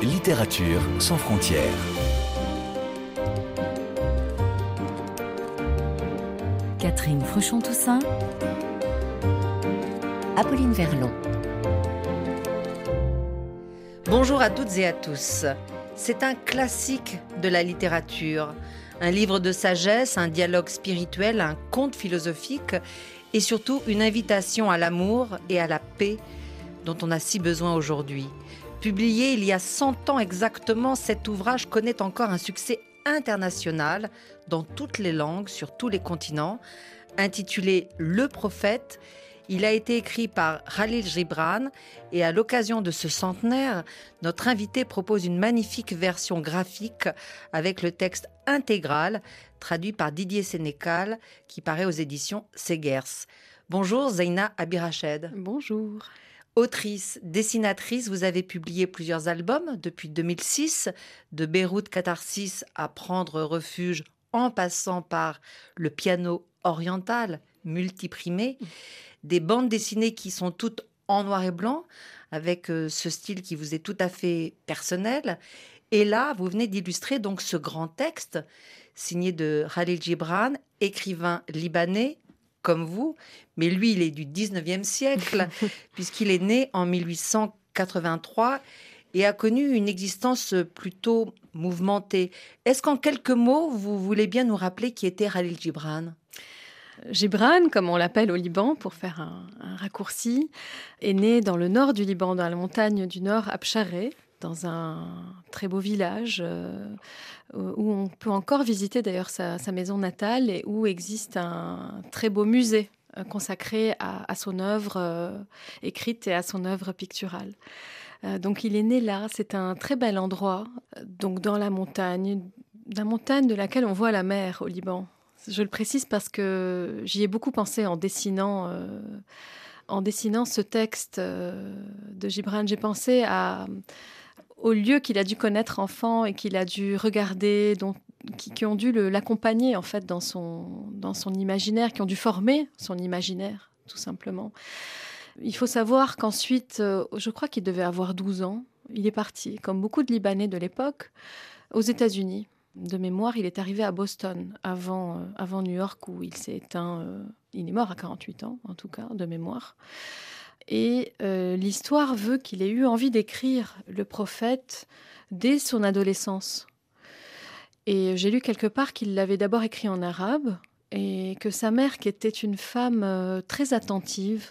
Littérature sans frontières. Catherine Fruchon-Toussaint. Apolline Verlon. Bonjour à toutes et à tous. C'est un classique de la littérature, un livre de sagesse, un dialogue spirituel, un conte philosophique et surtout une invitation à l'amour et à la paix dont on a si besoin aujourd'hui. Publié il y a 100 ans exactement, cet ouvrage connaît encore un succès international dans toutes les langues, sur tous les continents. Intitulé Le prophète, il a été écrit par Khalil Gibran et à l'occasion de ce centenaire, notre invité propose une magnifique version graphique avec le texte intégral traduit par Didier Sénécal qui paraît aux éditions Segers. Bonjour Zaina Abirached. Bonjour. Autrice, dessinatrice, vous avez publié plusieurs albums depuis 2006, de Beyrouth Catharsis à Prendre refuge en passant par le piano oriental multiprimé, des bandes dessinées qui sont toutes en noir et blanc, avec euh, ce style qui vous est tout à fait personnel. Et là, vous venez d'illustrer donc ce grand texte signé de Khalil Gibran, écrivain libanais, comme vous, mais lui, il est du 19e siècle, puisqu'il est né en 1883 et a connu une existence plutôt mouvementée. Est-ce qu'en quelques mots, vous voulez bien nous rappeler qui était Khalil Gibran? Gibran, comme on l'appelle au Liban, pour faire un, raccourci, est né dans le nord du Liban, dans la montagne du nord, Abcharé, dans un très beau village euh, où on peut encore visiter d'ailleurs sa, maison natale et où existe un très beau musée euh, consacré à, son œuvre euh, écrite et à son œuvre picturale. donc il est né là, c'est un très bel endroit, donc dans la montagne, la montagne de laquelle on voit la mer au Liban. Je le précise parce que j'y ai beaucoup pensé en dessinant en dessinant ce texte de Gibran, j'ai pensé à, au lieu qu'il a dû connaître enfant et qu'il a dû regarder, qui, ont dû l'accompagner en fait dans son, dans son imaginaire, qui ont dû former son imaginaire, tout simplement. Il faut savoir qu'ensuite, euh, je crois qu'il devait avoir 12 ans, il est parti, comme beaucoup de Libanais de l'époque, aux États-Unis. De mémoire, il est arrivé à Boston avant, euh, avant New York où il s'est éteint. Euh, il est mort à 48 ans, en tout cas, de mémoire. Et euh, l'histoire veut qu'il ait eu envie d'écrire le prophète dès son adolescence. Et j'ai lu quelque part qu'il l'avait d'abord écrit en arabe et que sa mère, qui était une femme euh, très attentive,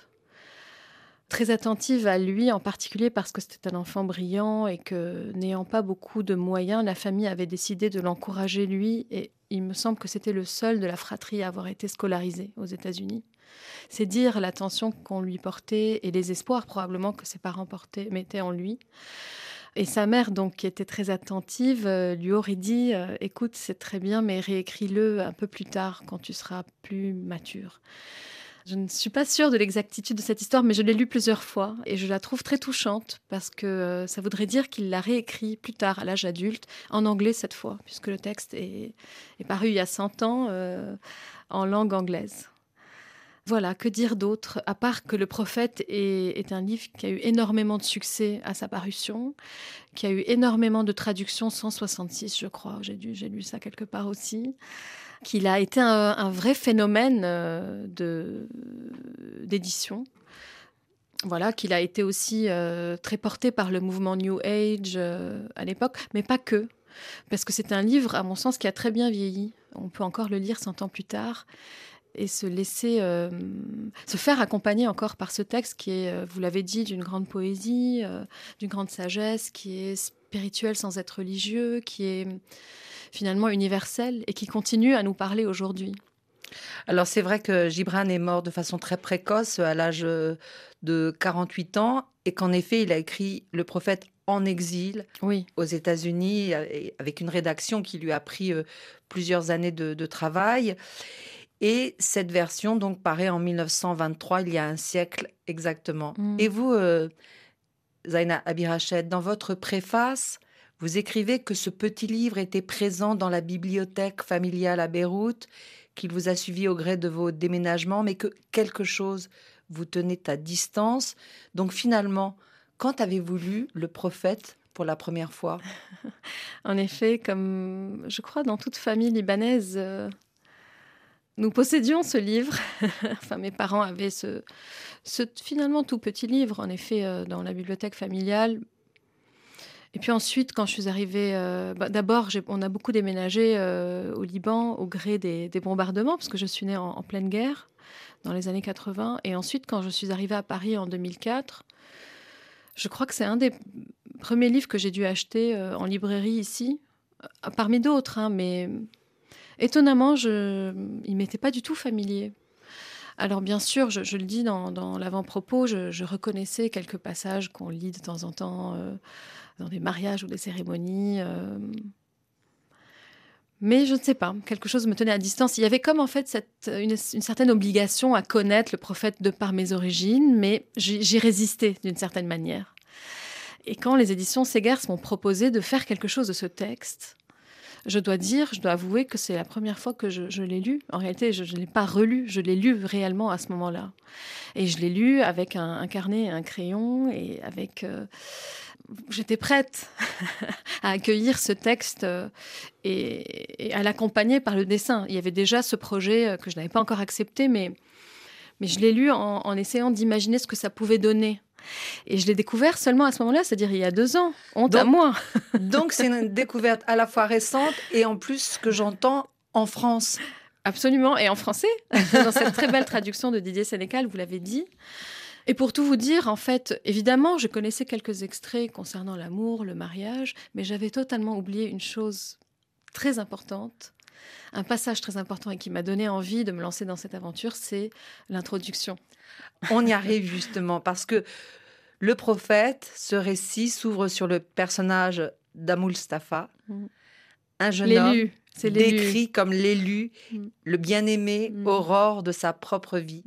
très attentive à lui en particulier parce que c'était un enfant brillant et que n'ayant pas beaucoup de moyens, la famille avait décidé de l'encourager lui et il me semble que c'était le seul de la fratrie à avoir été scolarisé aux États-Unis. C'est dire l'attention qu'on lui portait et les espoirs probablement que ses parents portaient, mettaient en lui. Et sa mère, donc, qui était très attentive, euh, lui aurait dit euh, Écoute, c'est très bien, mais réécris-le un peu plus tard, quand tu seras plus mature. Je ne suis pas sûre de l'exactitude de cette histoire, mais je l'ai lue plusieurs fois et je la trouve très touchante parce que euh, ça voudrait dire qu'il l'a réécrit plus tard, à l'âge adulte, en anglais cette fois, puisque le texte est, paru il y a 100 ans en langue anglaise. Voilà, que dire d'autre, à part que Le Prophète est, un livre qui a eu énormément de succès à sa parution, qui a eu énormément de traductions, 166 je crois, j'ai lu ça quelque part aussi, qu'il a été un, vrai phénomène euh, d'édition. Voilà, qu'il a été aussi euh, très porté par le mouvement New Age euh, à l'époque, mais pas que. Parce que c'est un livre, à mon sens, qui a très bien vieilli. On peut encore le lire 100 ans plus tard et se laisser euh, se faire accompagner encore par ce texte qui est, euh, vous l'avez dit, d'une grande poésie, euh, d'une grande sagesse, qui est spirituel sans être religieux, qui est finalement universel et qui continue à nous parler aujourd'hui. Alors c'est vrai que Gibran est mort de façon très précoce à l'âge de 48 ans et qu'en effet il a écrit Le prophète en exil oui. aux États-Unis avec une rédaction qui lui a pris plusieurs années de, de travail. Et cette version donc paraît en 1923, il y a un siècle exactement. Mm. Et vous, euh, Zaina Abirached, dans votre préface, vous écrivez que ce petit livre était présent dans la bibliothèque familiale à Beyrouth, qu'il vous a suivi au gré de vos déménagements, mais que quelque chose vous tenait à distance. Donc finalement, Quand avez-vous lu Le Prophète pour la première fois? En effet, comme je crois dans toute famille libanaise, euh, nous possédions ce livre. enfin, mes parents avaient ce, finalement tout petit livre, en effet, euh, dans la bibliothèque familiale. Et puis ensuite, quand je suis arrivée, euh, bah, d'abord, on a beaucoup déménagé au Liban au gré des, bombardements, parce que je suis née en, pleine guerre dans les années 80. Et ensuite, quand je suis arrivée à Paris en 2004, je crois que c'est un des premiers livres que j'ai dû acheter euh, en librairie ici, euh, parmi d'autres, hein, mais étonnamment, je, il m'était pas du tout familier. Alors bien sûr, je, le dis dans, l'avant-propos, je, reconnaissais quelques passages qu'on lit de temps en temps euh, dans des mariages ou des cérémonies. mais je ne sais pas, quelque chose me tenait à distance. Il y avait comme en fait une, certaine obligation à connaître le prophète de par mes origines, mais j'y résistais d'une certaine manière. Et quand les éditions Segers m'ont proposé de faire quelque chose de ce texte, je dois dire, je dois avouer que c'est la première fois que je, l'ai lu. En réalité, je ne l'ai pas relu, je l'ai lu réellement à ce moment-là. Et je l'ai lu avec un, carnet et un crayon et avec... Euh, j'étais prête à accueillir ce texte euh, et, à l'accompagner par le dessin. Il y avait déjà ce projet euh, que je n'avais pas encore accepté, mais, mais je l'ai lu en essayant d'imaginer ce que ça pouvait donner et je l'ai découvert seulement à ce moment-là, c'est-à-dire il y a deux ans. Honte à moi. donc c'est une découverte à la fois récente et en plus ce que j'entends en France. Absolument, et en français, dans cette très belle traduction de Didier Sénécal, vous l'avez dit. Et pour tout vous dire, en fait, évidemment, je connaissais quelques extraits concernant l'amour, le mariage, mais j'avais totalement oublié une chose très importante, un passage très important et qui m'a donné envie de me lancer dans cette aventure, c'est l'introduction. On y arrive justement parce que le prophète, ce récit s'ouvre sur le personnage d'Amoul Stafa, mm. un jeune homme décrit comme l'élu, mm. le bien-aimé, mm. aurore de sa propre vie,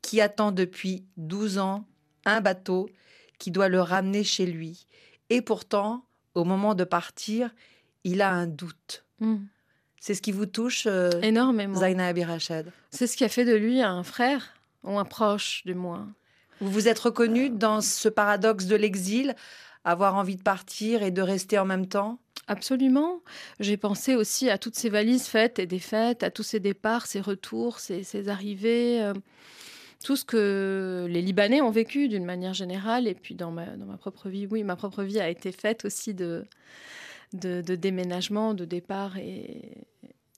qui attend depuis 12 ans un bateau qui doit le ramener chez lui. Et pourtant, au moment de partir, il a un doute. C'est ce qui vous touche euh, énormément, Zaina Abirached. C'est ce qui a fait de lui un frère ou un proche du moins. Vous vous êtes reconnu dans ce paradoxe de l'exil, avoir envie de partir et de rester en même temps? Absolument. J'ai pensé aussi à toutes ces valises faites et défaites, à tous ces départs, ces retours, ces, arrivées, euh, tout ce que les Libanais ont vécu d'une manière générale. Et puis dans ma, dans ma propre vie, oui, ma propre vie a été faite aussi de, de, déménagement, de départ et,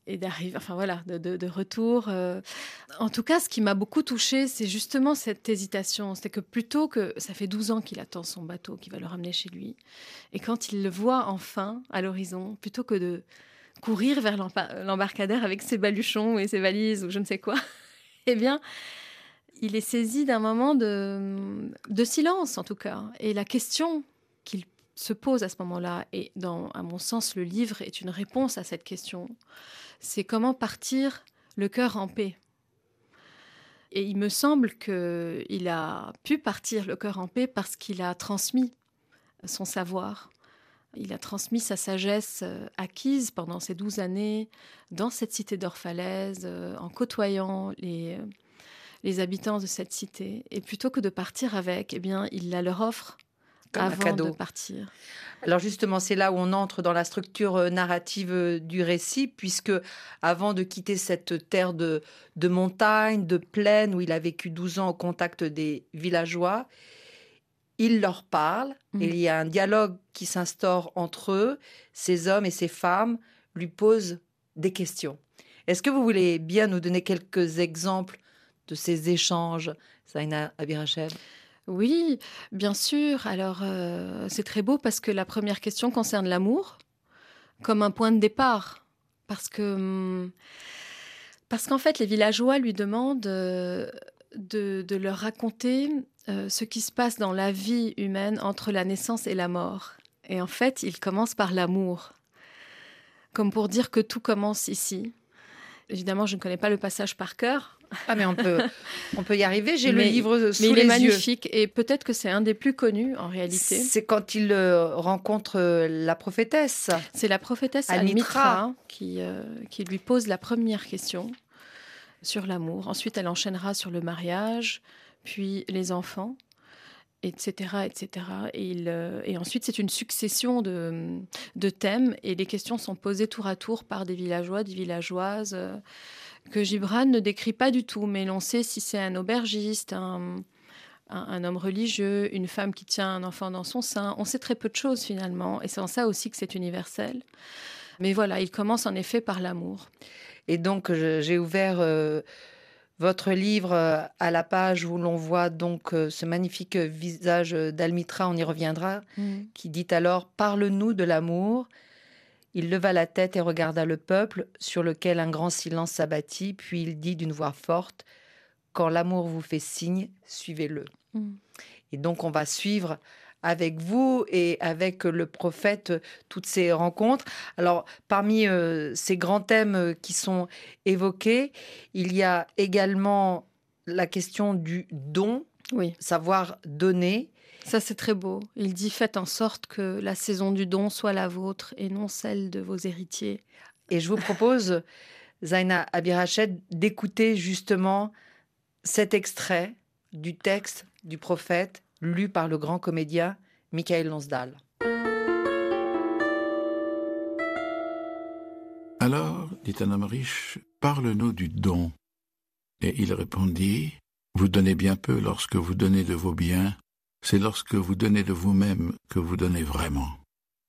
et d'arriver, enfin voilà, de, retour. Euh. En tout cas, ce qui m'a beaucoup touchée, c'est justement cette hésitation. C'est que plutôt que ça fait 12 ans qu'il attend son bateau qui va le ramener chez lui, et quand il le voit enfin à l'horizon, plutôt que de courir vers l'embarcadère avec ses baluchons et ses valises ou je ne sais quoi, eh bien, il est saisi d'un moment de, de silence en tout cas. Et la question qu'il se pose à ce moment-là, et dans, à mon sens, le livre est une réponse à cette question c'est comment partir le cœur en paix. Et il me semble qu'il a pu partir le cœur en paix parce qu'il a transmis son savoir. Il a transmis sa sagesse euh, acquise pendant ces douze années dans cette cité d'Orphalaise, euh, en côtoyant les, euh, les habitants de cette cité. Et plutôt que de partir avec, eh bien, il la leur offre avant de partir. Alors justement, c'est là où on entre dans la structure euh, narrative euh, du récit, puisque avant de quitter cette terre de, de montagne, de plaine, où il a vécu 12 ans au contact des villageois, il leur parle, et mhm. il y a un dialogue qui s'instaure entre eux. Ces hommes et ces femmes lui posent des questions. Est-ce que vous voulez bien nous donner quelques exemples de ces échanges, Zaina Abirachev oui, bien sûr. Alors, euh, c'est très beau parce que la première question concerne l'amour comme un point de départ. Parce que. Hum, parce qu'en fait, les villageois lui demandent euh, de, leur raconter euh, ce qui se passe dans la vie humaine entre la naissance et la mort. Et en fait, il commence par l'amour. Comme pour dire que tout commence ici. Évidemment, je ne connais pas le passage par cœur, ah mais on peut, on peut y arriver. J'ai le livre sous mais il est magnifique et peut-être que c'est un des plus connus en réalité. C'est quand il euh, rencontre euh, la prophétesse. C'est la prophétesse Almitra, qui, euh, qui lui pose la première question sur l'amour. Ensuite, elle enchaînera sur le mariage, puis les enfants. Etc. etc. Euh, et ensuite, c'est une succession de, thèmes et les questions sont posées tour à tour par des villageois, des villageoises euh, que Gibran ne décrit pas du tout, mais l'on sait si c'est un aubergiste, un, un, homme religieux, une femme qui tient un enfant dans son sein. On sait très peu de choses finalement, et c'est en ça aussi que c'est universel. Mais voilà, il commence en effet par l'amour. Et donc, j'ai ouvert euh, votre livre euh, à la page où l'on voit donc euh, ce magnifique visage d'Almitra, on y reviendra, mm. qui dit alors Parle-nous de l'amour. Il leva la tête et regarda le peuple, sur lequel un grand silence s'abattit, puis il dit d'une voix forte Quand l'amour vous fait signe, suivez-le. Mm. Et donc, on va suivre avec vous et avec le prophète toutes ces rencontres. Alors, parmi euh, ces grands thèmes qui sont évoqués, il y a également la question du don, oui. savoir donner. Ça, c'est très beau. Il dit Faites en sorte que la saison du don soit la vôtre et non celle de vos héritiers. Et je vous propose, Zaina Abirached, d'écouter justement cet extrait du texte du prophète lu par le grand comédien Michael Lonsdal. Alors, dit un homme riche, parle-nous du don. Et il répondit, Vous donnez bien peu lorsque vous donnez de vos biens, c'est lorsque vous donnez de vous-même que vous donnez vraiment.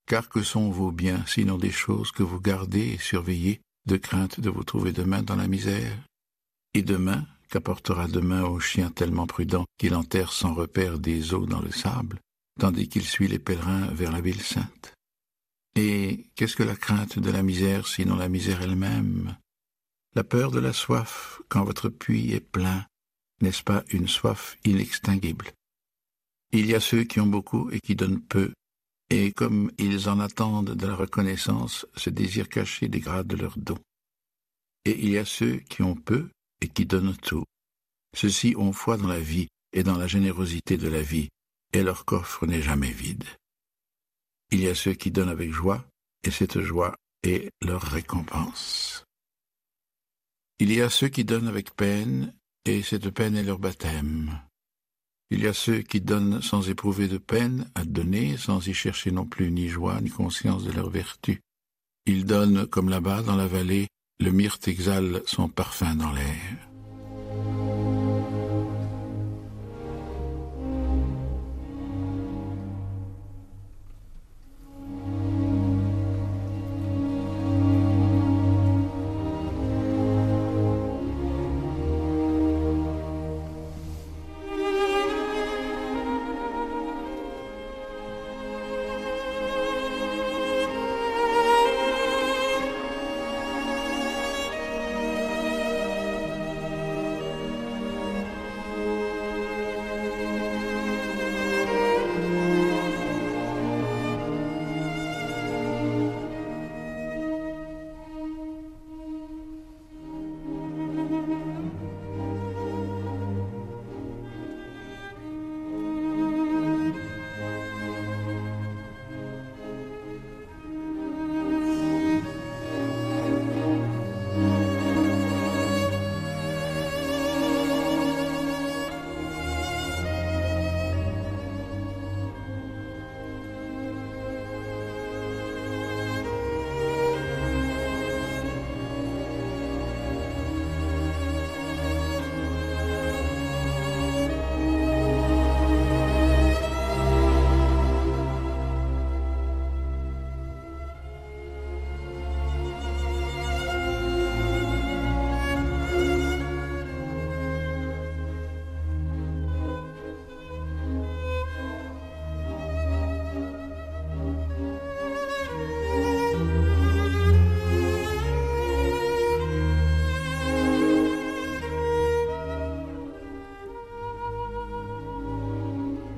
Car que sont vos biens sinon des choses que vous gardez et surveillez de crainte de vous trouver demain dans la misère? Et demain, qu'apportera demain au chien tellement prudent qu'il enterre sans repère des eaux dans le sable, tandis qu'il suit les pèlerins vers la ville sainte. Et qu'est-ce que la crainte de la misère, sinon la misère elle-même? La peur de la soif, quand votre puits est plein, n'est-ce pas une soif inextinguible? Il y a ceux qui ont beaucoup et qui donnent peu, et comme ils en attendent de la reconnaissance, ce désir caché dégrade leurs dons. Et il y a ceux qui ont peu et qui donnent tout. Ceux-ci ont foi dans la vie et dans la générosité de la vie, et leur coffre n'est jamais vide. Il y a ceux qui donnent avec joie, et cette joie est leur récompense. Il y a ceux qui donnent avec peine, et cette peine est leur baptême. Il y a ceux qui donnent sans éprouver de peine à donner, sans y chercher non plus ni joie ni conscience de leur vertu. Ils donnent comme là-bas dans la vallée, le myrte exhale son parfum dans l'air.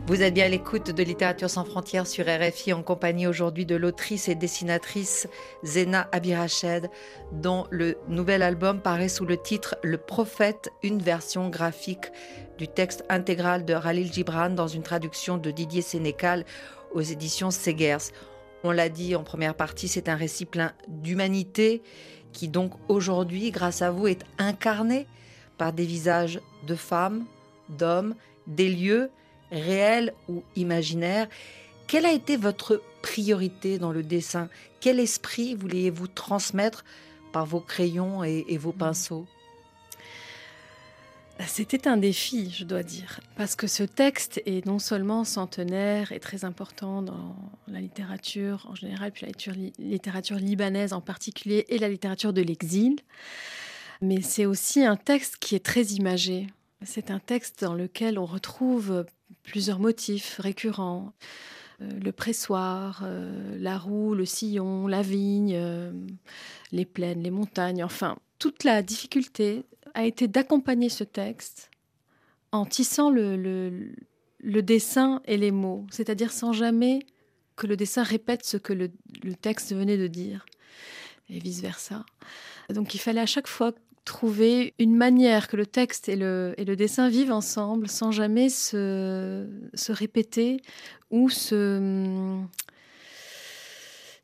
Vous êtes bien à l'écoute de Littérature sans frontières sur RFI en compagnie aujourd'hui de l'autrice et dessinatrice Zena Abirached, dont le nouvel album paraît sous le titre Le Prophète, une version graphique du texte intégral de Khalil Gibran dans une traduction de Didier Sénécal aux éditions Segers. On l'a dit en première partie, c'est un récit plein d'humanité qui donc aujourd'hui, grâce à vous, est incarné par des visages de femmes, d'hommes, des lieux réel ou imaginaire. Quelle a été votre priorité dans le dessin? Quel esprit vouliez-vous transmettre par vos crayons et, et vos pinceaux? C'était un défi, je dois dire, parce que ce texte est non seulement centenaire et très important dans la littérature en général, puis la littérature libanaise en particulier, et la littérature de l'exil, mais c'est aussi un texte qui est très imagé. C'est un texte dans lequel on retrouve plusieurs motifs récurrents. Euh, le pressoir, euh, la roue, le sillon, la vigne, euh, les plaines, les montagnes, enfin, toute la difficulté a été d'accompagner ce texte en tissant le, le, dessin et les mots, c'est-à-dire sans jamais que le dessin répète ce que le, texte venait de dire, et vice-versa. Donc il fallait à chaque fois trouver une manière que le texte et le, et le dessin vivent ensemble sans jamais se, se répéter ou se...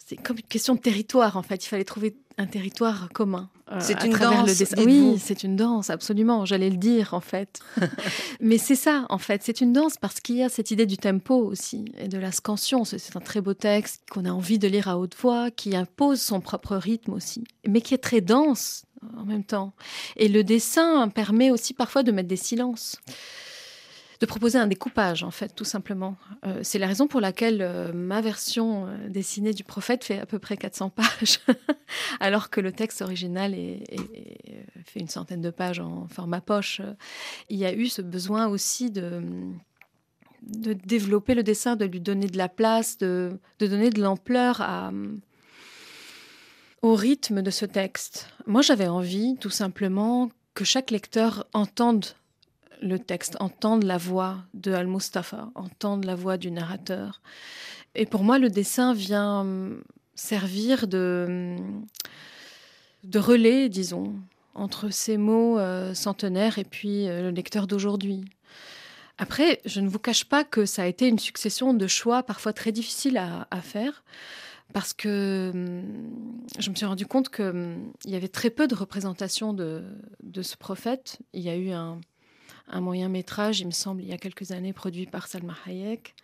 C'est comme une question de territoire en fait. Il fallait trouver un territoire commun. Euh, c'est une danse. Oui, c'est une danse, absolument. J'allais le dire en fait. Mais c'est ça en fait. C'est une danse parce qu'il y a cette idée du tempo aussi et de la scansion. C'est un très beau texte qu'on a envie de lire à haute voix, qui impose son propre rythme aussi, mais qui est très dense en même temps. Et le dessin permet aussi parfois de mettre des silences de proposer un découpage, en fait, tout simplement. Euh, c'est la raison pour laquelle euh, ma version euh, dessinée du prophète fait à peu près 400 pages, alors que le texte original fait une centaine de pages en format poche. Il y a eu ce besoin aussi de développer le dessin, de lui donner de la place, de donner de l'ampleur à, au rythme de ce texte. Moi, j'avais envie, tout simplement, que chaque lecteur entende le texte, entendre la voix de Al-Mustafa, entendre la voix du narrateur. Et pour moi, le dessin vient hum, servir de, hum, de relais, disons, entre ces mots euh, centenaires et puis euh, le lecteur d'aujourd'hui. Après, je ne vous cache pas que ça a été une succession de choix parfois très difficiles à, faire parce que hum, je me suis rendu compte qu'il y avait très peu de représentation de, ce prophète. Il y a eu un moyen métrage, il me semble, il y a quelques années, produit par Salma Hayek.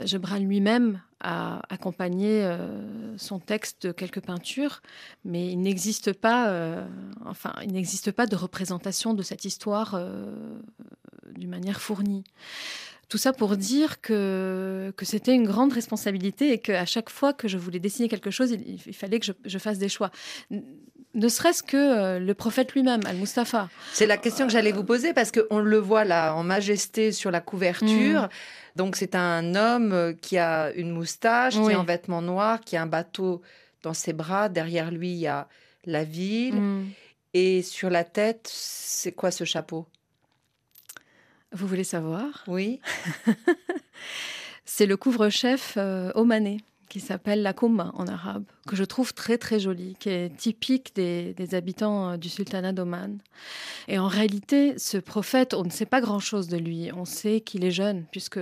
Gebran lui-même a accompagné euh, son texte de quelques peintures, mais il n'existe pas, euh, enfin, il n'existe pas de représentation de cette histoire euh, d'une manière fournie. Tout ça pour dire que, que c'était une grande responsabilité et qu'à chaque fois que je voulais dessiner quelque chose, il, fallait que je, fasse des choix. Ne serait-ce que euh, le prophète lui-même, Al-Mustafa. C'est la question que j'allais vous poser parce qu'on le voit là en majesté sur la couverture. Mm. Donc c'est un homme euh, qui a une moustache, qui est en vêtements noirs, qui a un bateau dans ses bras. Derrière lui, il y a la ville. Mm. Et sur la tête, c'est quoi ce chapeau? Vous voulez savoir? Oui. c'est le couvre-chef euh, omanais qui s'appelle la Kouma en arabe, que je trouve très très joli, qui est typique des, habitants euh, du sultanat d'Oman. Et en réalité, ce prophète, on ne sait pas grand-chose de lui. On sait qu'il est jeune, puisque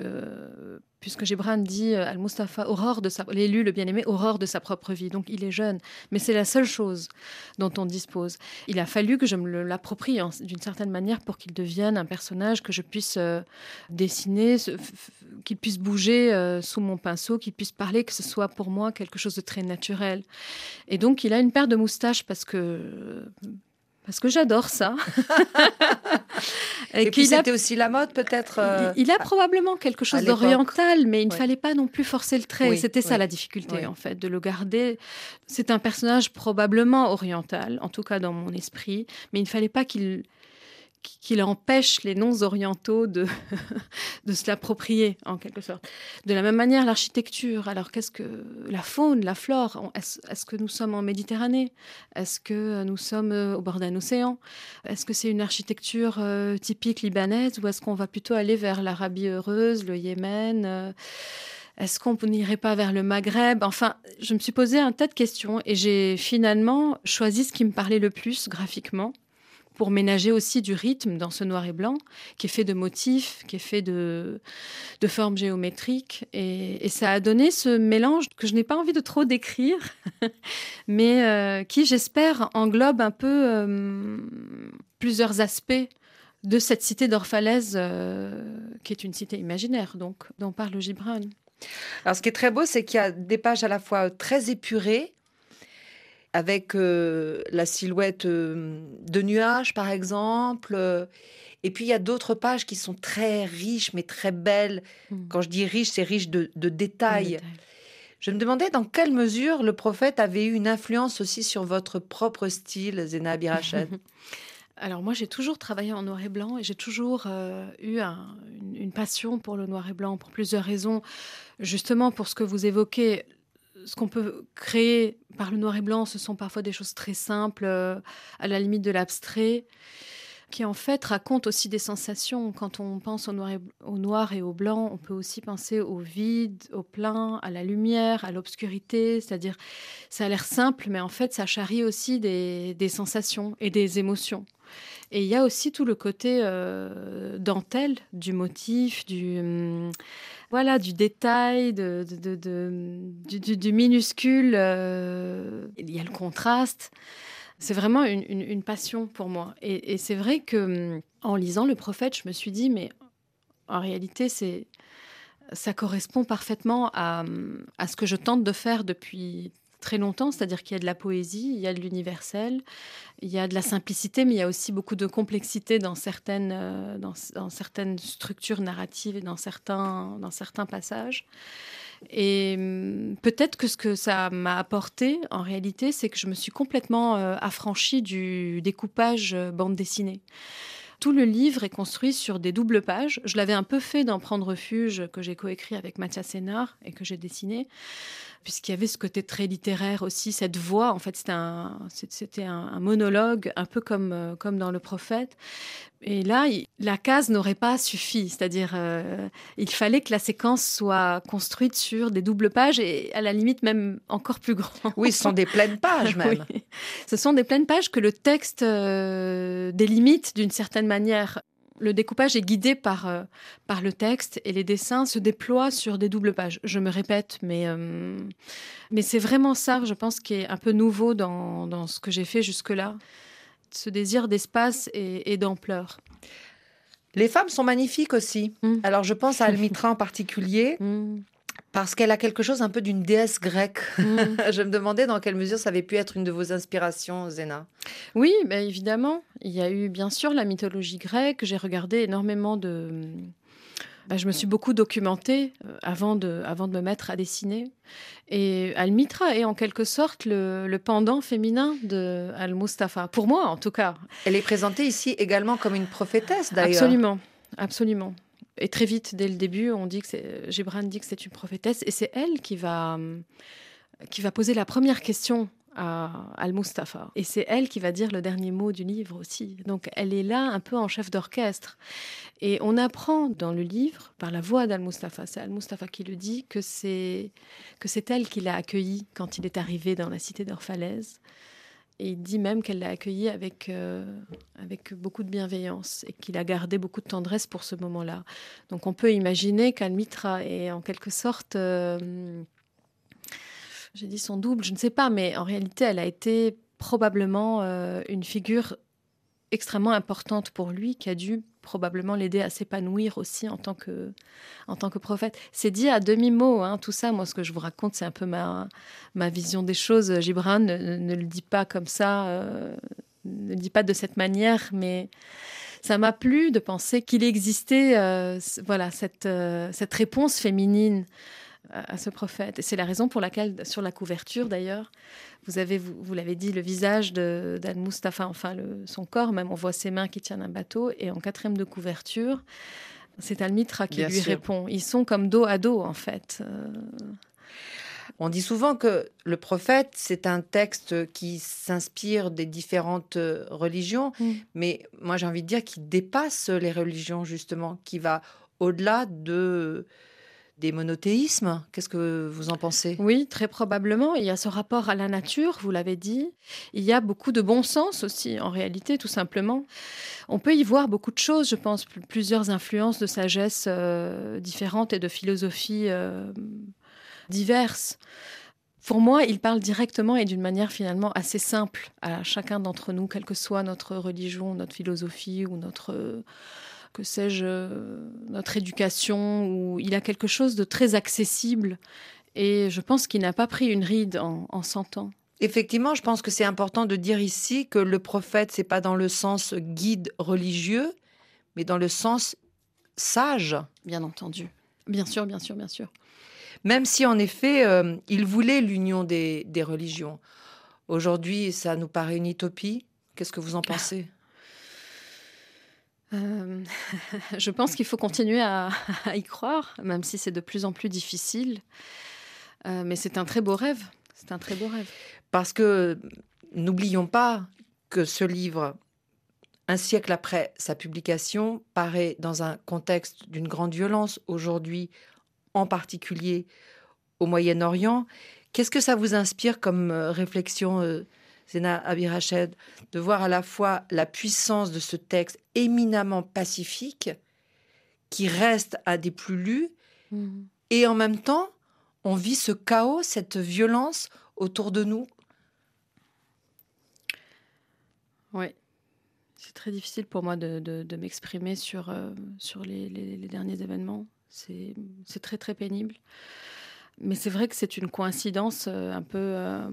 puisque Gibran dit euh, Al-Mustafa, aurore de sa, l'élu, le bien-aimé, aurore de sa propre vie. Donc il est jeune, mais c'est la seule chose dont on dispose. Il a fallu que je me l'approprie d'une certaine manière pour qu'il devienne un personnage que je puisse euh, dessiner, qu'il puisse bouger euh, sous mon pinceau, qu'il puisse parler, que ce soit pour moi quelque chose de très naturel. Et donc il a une paire de moustaches parce que parce que j'adore ça. et, puis c'était aussi la mode peut-être. Euh, il, a probablement quelque chose d'oriental, mais il ne fallait pas non plus forcer le trait. c'était ça la difficulté en fait, de le garder. C'est un personnage probablement oriental, en tout cas dans mon esprit, mais il ne fallait pas qu'il qu'il empêche les non-orientaux de, de se l'approprier, en quelque sorte. De la même manière, l'architecture. Alors, qu'est-ce que la faune, la flore Est-ce que nous sommes en Méditerranée? Est-ce que nous sommes euh, au bord d'un océan? Est-ce que c'est une architecture euh, typique libanaise ou est-ce qu'on va plutôt aller vers l'Arabie heureuse, le Yémen euh, est-ce qu'on n'irait pas vers le Maghreb? Enfin, je me suis posé un tas de questions et j'ai finalement choisi ce qui me parlait le plus graphiquement pour ménager aussi du rythme dans ce noir et blanc, qui est fait de motifs, qui est fait de, formes géométriques. Et, ça a donné ce mélange que je n'ai pas envie de trop décrire, mais euh, qui, j'espère, englobe un peu euh, plusieurs aspects de cette cité d'Orphalaise, euh, qui est une cité imaginaire, donc, dont parle Gibran. Alors, ce qui est très beau, c'est qu'il y a des pages à la fois très épurées, avec euh, la silhouette euh, de nuages, par exemple. et puis, il y a d'autres pages qui sont très riches, mais très belles. Mm. Quand je dis riche, c'est riche de, de détails. Détail. Je me demandais dans quelle mesure le prophète avait eu une influence aussi sur votre propre style, Zéna Abirachet. Alors moi, j'ai toujours travaillé en noir et blanc et j'ai toujours euh, eu un- une, une passion pour le noir et blanc pour plusieurs raisons. Justement, pour ce que vous évoquez, ce qu'on peut créer par le noir et blanc, ce sont parfois des choses très simples, euh, à la limite de l'abstrait, qui en fait racontent aussi des sensations. Quand on pense au noir, et, au blanc, on peut aussi penser au vide, au plein, à la lumière, à l'obscurité. C'est-à-dire, ça a l'air simple, mais en fait, ça charrie aussi des sensations et des émotions. Et il y a aussi tout le côté euh, dentelle du motif, du hum, voilà, du détail, du, minuscule. euh, il y a le contraste. C'est vraiment une passion pour moi. Et, et c'est vrai que hum, en lisant le prophète, je me suis dit, mais en réalité, c'est ça correspond parfaitement à, hum, à ce que je tente de faire depuis très longtemps, c'est-à-dire qu'il y a de la poésie, il y a de l'universel, il y a de la simplicité, mais il y a aussi beaucoup de complexité dans certaines, euh, dans, certaines structures narratives et dans certains, dans certains passages. Et hum, peut-être que ce que ça m'a apporté, en réalité, c'est que je me suis complètement euh, affranchie du découpage euh, bande dessinée. Tout le livre est construit sur des doubles pages. Je l'avais un peu fait dans Prendre refuge, que j'ai coécrit avec Mathias Sénard et que j'ai dessiné, puisqu'il y avait ce côté très littéraire aussi, cette voix. En fait, c'était un, un monologue, un peu comme, euh, comme dans Le Prophète. Et là, la case n'aurait pas suffi, c'est-à-dire euh, il fallait que la séquence soit construite sur des doubles pages et à la limite même encore plus grand. Oui, ce sont des pleines pages même. Oui. Ce sont des pleines pages que le texte euh, délimite d'une certaine manière. Le découpage est guidé par, euh, par le texte et les dessins se déploient sur des doubles pages. Je me répète, mais, mais c'est vraiment ça, je pense, qui est un peu nouveau dans, dans ce que j'ai fait jusque-là. Ce désir d'espace et, et d'ampleur. Les femmes sont magnifiques aussi. Mm. Alors, je pense à Almitra en particulier, Mm, parce qu'elle a quelque chose un peu d'une déesse grecque. mm. je me demandais dans quelle mesure ça avait pu être une de vos inspirations, Zéna. Oui, bah, évidemment. Il y a eu bien sûr la mythologie grecque. J'ai regardé énormément de. Bah, je me suis beaucoup documentée euh, avant de, avant de me mettre à dessiner. Et Almitra est en quelque sorte le, le pendant féminin de Al-Mustafa. Pour moi, en tout cas. Elle est présentée ici également comme une prophétesse, d'ailleurs. Absolument. Absolument. Et très vite, dès le début, on dit que c'est, Gibran dit que c'est une prophétesse. Et c'est elle qui va, hum, qui va poser la première question à Al-Mustafa. Et c'est elle qui va dire le dernier mot du livre aussi. Donc elle est là un peu en chef d'orchestre. Et on apprend dans le livre, par la voix d'Al-Mustafa, c'est Al-Mustafa qui le dit, que c'est, que c'est elle qui l'a accueilli quand il est arrivé dans la cité d'Orphalaise. Et il dit même qu'elle l'a accueilli avec, euh, avec beaucoup de bienveillance et qu'il a gardé beaucoup de tendresse pour ce moment-là. Donc on peut imaginer qu'Almitra est en quelque sorte, euh, j'ai dit son double, je ne sais pas, mais en réalité elle a été probablement euh, une figure extrêmement importante pour lui qui a dû probablement l'aider à s'épanouir aussi en tant que, prophète. C'est dit à demi-mot, hein, tout ça. Moi, ce que je vous raconte, c'est un peu ma, vision des choses. Gibran ne, le dit pas comme ça, euh, ne le dit pas de cette manière, mais ça m'a plu de penser qu'il existait euh, voilà, cette réponse féminine à, à ce prophète. Et c'est la raison pour laquelle, sur la couverture d'ailleurs, vous avez, vous, vous l'avez dit, le visage de- d'Al-Mustafa, enfin le- son corps, même on voit ses mains qui tiennent un bateau, et en quatrième de couverture, c'est Al-Mitra qui Bien lui sûr. répond. Ils sont comme dos à dos, en fait. Euh, On dit souvent que le prophète, c'est un texte qui s'inspire des différentes euh, religions, Mm. mais moi j'ai envie de dire qu'il dépasse les religions, justement, qui va au-delà de des monothéismes. Qu'est-ce que vous en pensez? Oui, très probablement. Il y a ce rapport à la nature, vous l'avez dit. Il y a beaucoup de bon sens aussi, en réalité, tout simplement. On peut y voir beaucoup de choses, je pense, pl- plusieurs influences de sagesse euh, différentes et de philosophies euh, diverses. pour moi, il parle directement et d'une manière finalement assez simple à chacun d'entre nous, quelle que soit notre religion, notre philosophie ou notre, que sais-je, notre éducation. Où il a quelque chose de très accessible et je pense qu'il n'a pas pris une ride en, en 100 ans. Effectivement, je pense que c'est important de dire ici que le prophète, c'est pas dans le sens guide religieux, mais dans le sens sage. Bien entendu. Bien sûr, bien sûr, bien sûr. Même si en effet, euh, il voulait l'union des, des religions. Aujourd'hui, ça nous paraît une utopie. Qu'est-ce que vous en pensez? Je pense qu'il faut continuer à, y croire, même si c'est de plus en plus difficile. Mais c'est un très beau rêve. C'est un très beau rêve. Parce que n'oublions pas que ce livre, un siècle après sa publication, paraît dans un contexte d'une grande violence aujourd'hui, en particulier au Moyen-Orient. Qu'est-ce que ça vous inspire comme euh, réflexion, euh, Zena Abirached, de voir à la fois la puissance de ce texte éminemment pacifique, qui reste à des plus lus, Mhm. et en même temps, on vit ce chaos, cette violence autour de nous. Oui. C'est très difficile pour moi de, de- de m'exprimer sur, euh, sur les, les- les derniers événements. C'est c'est très très pénible. Mais c'est vrai que c'est une coïncidence euh, un peu... euh,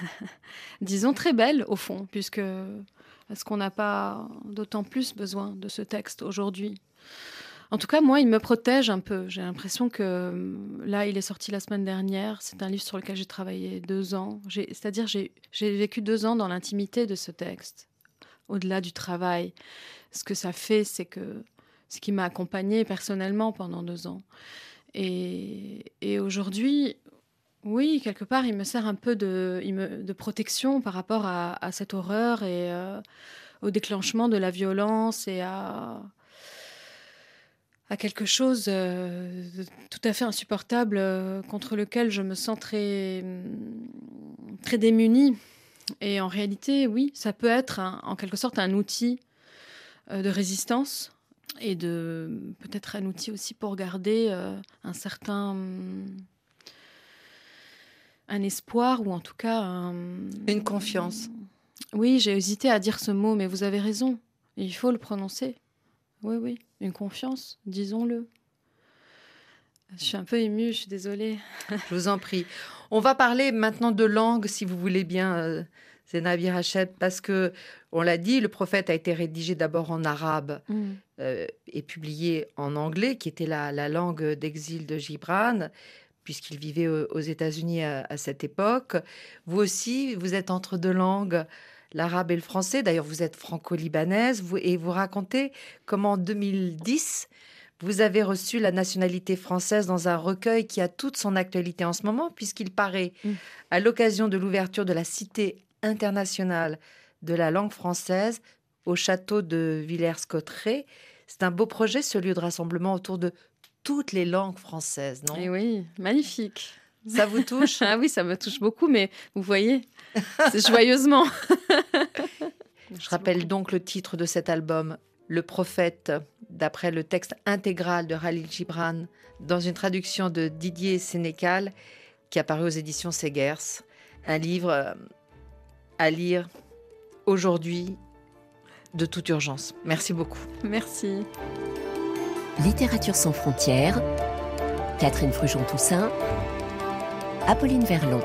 disons très belle au fond, puisque est-ce qu'on n'a pas d'autant plus besoin de ce texte aujourd'hui? En tout cas, moi, il me protège un peu. J'ai l'impression que euh, là, il est sorti la semaine dernière. C'est un livre sur lequel j'ai travaillé deux ans. C'est-à-dire, j'ai j'ai vécu deux ans dans l'intimité de ce texte, au-delà du travail. Ce que ça fait, c'est que ce qui m'a accompagnée personnellement pendant deux ans. Et, et aujourd'hui, oui, quelque part, il me sert un peu de, protection par rapport à, cette horreur et euh, au déclenchement de la violence et à quelque chose euh, de tout à fait insupportable euh, contre lequel je me sens très, hum, très démunie. Et en réalité, oui, ça peut être en quelque sorte un outil euh, de résistance et de peut-être un outil aussi pour garder euh, un certain hum, un espoir ou en tout cas un- Une confiance. Oui, j'ai hésité à dire ce mot, mais vous avez raison. Il faut le prononcer. Oui, oui, une confiance, disons-le. Je suis un peu émue, je suis désolée. Je vous en prie. On va parler maintenant de langue, si vous voulez bien, euh, Zena Birachet, parce que, on l'a dit, le prophète a été rédigé d'abord en arabe euh, et publié en anglais, qui était la, la langue d'exil de Gibran, puisqu'il vivait au- aux États-Unis à, à cette époque. Vous aussi, vous êtes entre deux langues, l'arabe et le français. D'ailleurs, vous êtes franco-libanaise, vous, et vous racontez comment en 2010, vous avez reçu la nationalité française dans un recueil qui a toute son actualité en ce moment, puisqu'il paraît Mm. à l'occasion de l'ouverture de la Cité internationale de la langue française au château de Villers-Cotterêts. C'est un beau projet, ce lieu de rassemblement autour de toutes les langues françaises, non? Et Eh oui, magnifique. Ça vous touche? Ah oui, ça me touche beaucoup, mais vous voyez, c'est joyeusement. Je rappelle donc le titre de cet album, Le Prophète, d'après le texte intégral de Khalil Gibran, dans une traduction de Didier Sénécal, qui apparaît aux éditions Segers. Un livre euh, à lire aujourd'hui de toute urgence. Merci beaucoup. Merci. Littérature sans frontières, Catherine Frujon-Toussaint, Apolline Verlon.